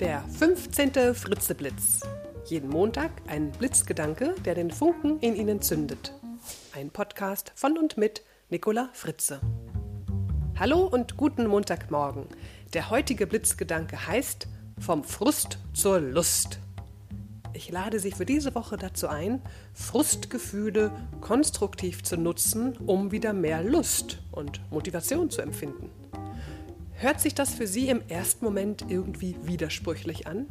Der 15. Fritzeblitz. Jeden Montag ein Blitzgedanke, der den Funken in Ihnen zündet. Ein Podcast von und mit Nicola Fritze. Hallo und guten Montagmorgen. Der heutige Blitzgedanke heißt Vom Frust zur Lust. Ich lade Sie für diese Woche dazu ein, Frustgefühle konstruktiv zu nutzen, um wieder mehr Lust und Motivation zu empfinden. Hört sich das für Sie im ersten Moment irgendwie widersprüchlich an?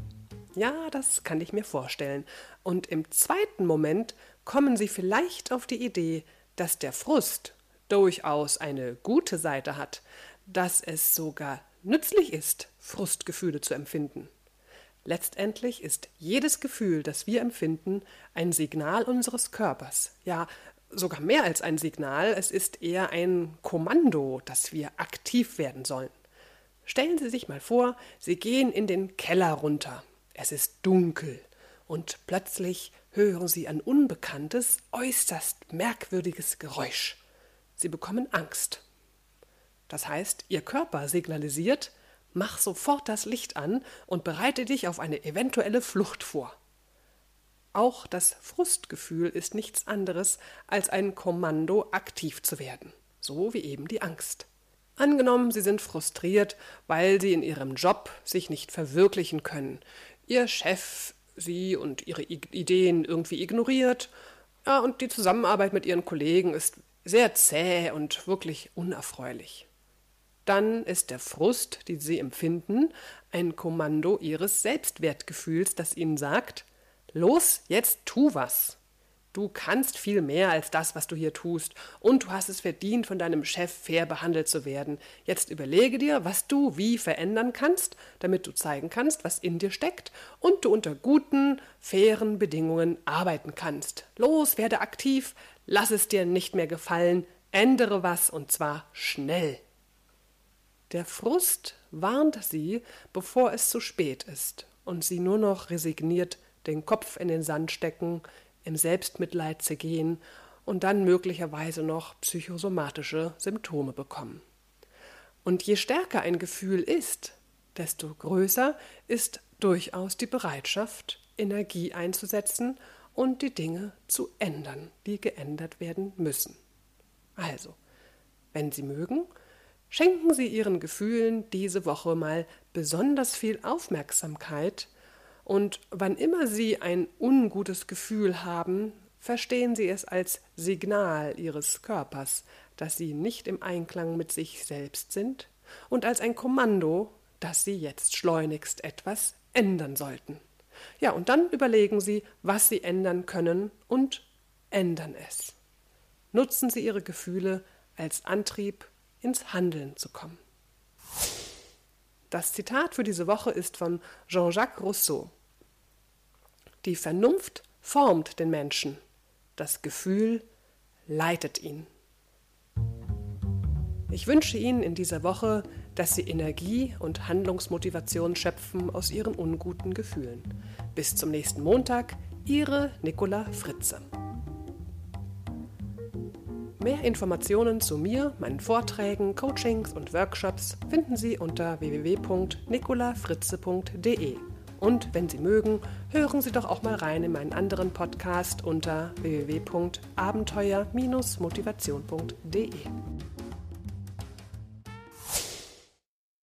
Ja, das kann ich mir vorstellen. Und im zweiten Moment kommen Sie vielleicht auf die Idee, dass der Frust durchaus eine gute Seite hat, dass es sogar nützlich ist, Frustgefühle zu empfinden. Letztendlich ist jedes Gefühl, das wir empfinden, ein Signal unseres Körpers. Ja, sogar mehr als ein Signal, es ist eher ein Kommando, dass wir aktiv werden sollen. Stellen Sie sich mal vor, Sie gehen in den Keller runter. Es ist dunkel und plötzlich hören Sie ein unbekanntes, äußerst merkwürdiges Geräusch. Sie bekommen Angst. Das heißt, Ihr Körper signalisiert, mach sofort das Licht an und bereite dich auf eine eventuelle Flucht vor. Auch das Frustgefühl ist nichts anderes als ein Kommando, aktiv zu werden, so wie eben die Angst. Angenommen, Sie sind frustriert, weil Sie in Ihrem Job sich nicht verwirklichen können. Ihr Chef Sie und Ihre Ideen irgendwie ignoriert. Ja, und die Zusammenarbeit mit Ihren Kollegen ist sehr zäh und wirklich unerfreulich. Dann ist der Frust, den Sie empfinden, ein Kommando Ihres Selbstwertgefühls, das Ihnen sagt, los, jetzt tu was. Du kannst viel mehr als das, was du hier tust, und du hast es verdient, von deinem Chef fair behandelt zu werden. Jetzt überlege dir, was du wie verändern kannst, damit du zeigen kannst, was in dir steckt, und du unter guten, fairen Bedingungen arbeiten kannst. Los, werde aktiv, lass es dir nicht mehr gefallen, ändere was, und zwar schnell. Der Frust warnt sie, bevor es zu spät ist, und sie nur noch resigniert den Kopf in den Sand stecken, im Selbstmitleid zergehen und dann möglicherweise noch psychosomatische Symptome bekommen. Und je stärker ein Gefühl ist, desto größer ist durchaus die Bereitschaft, Energie einzusetzen und die Dinge zu ändern, die geändert werden müssen. Also, wenn Sie mögen, schenken Sie Ihren Gefühlen diese Woche mal besonders viel Aufmerksamkeit und wann immer Sie ein ungutes Gefühl haben, verstehen Sie es als Signal Ihres Körpers, dass Sie nicht im Einklang mit sich selbst sind und als ein Kommando, dass Sie jetzt schleunigst etwas ändern sollten. Ja, und dann überlegen Sie, was Sie ändern können und ändern es. Nutzen Sie Ihre Gefühle als Antrieb, ins Handeln zu kommen. Das Zitat für diese Woche ist von Jean-Jacques Rousseau. Die Vernunft formt den Menschen, das Gefühl leitet ihn. Ich wünsche Ihnen in dieser Woche, dass Sie Energie und Handlungsmotivation schöpfen aus Ihren unguten Gefühlen. Bis zum nächsten Montag, Ihre Nicola Fritze. Mehr Informationen zu mir, meinen Vorträgen, Coachings und Workshops finden Sie unter www.nicolafritze.de. Und wenn Sie mögen, hören Sie doch auch mal rein in meinen anderen Podcast unter www.abenteuer-motivation.de.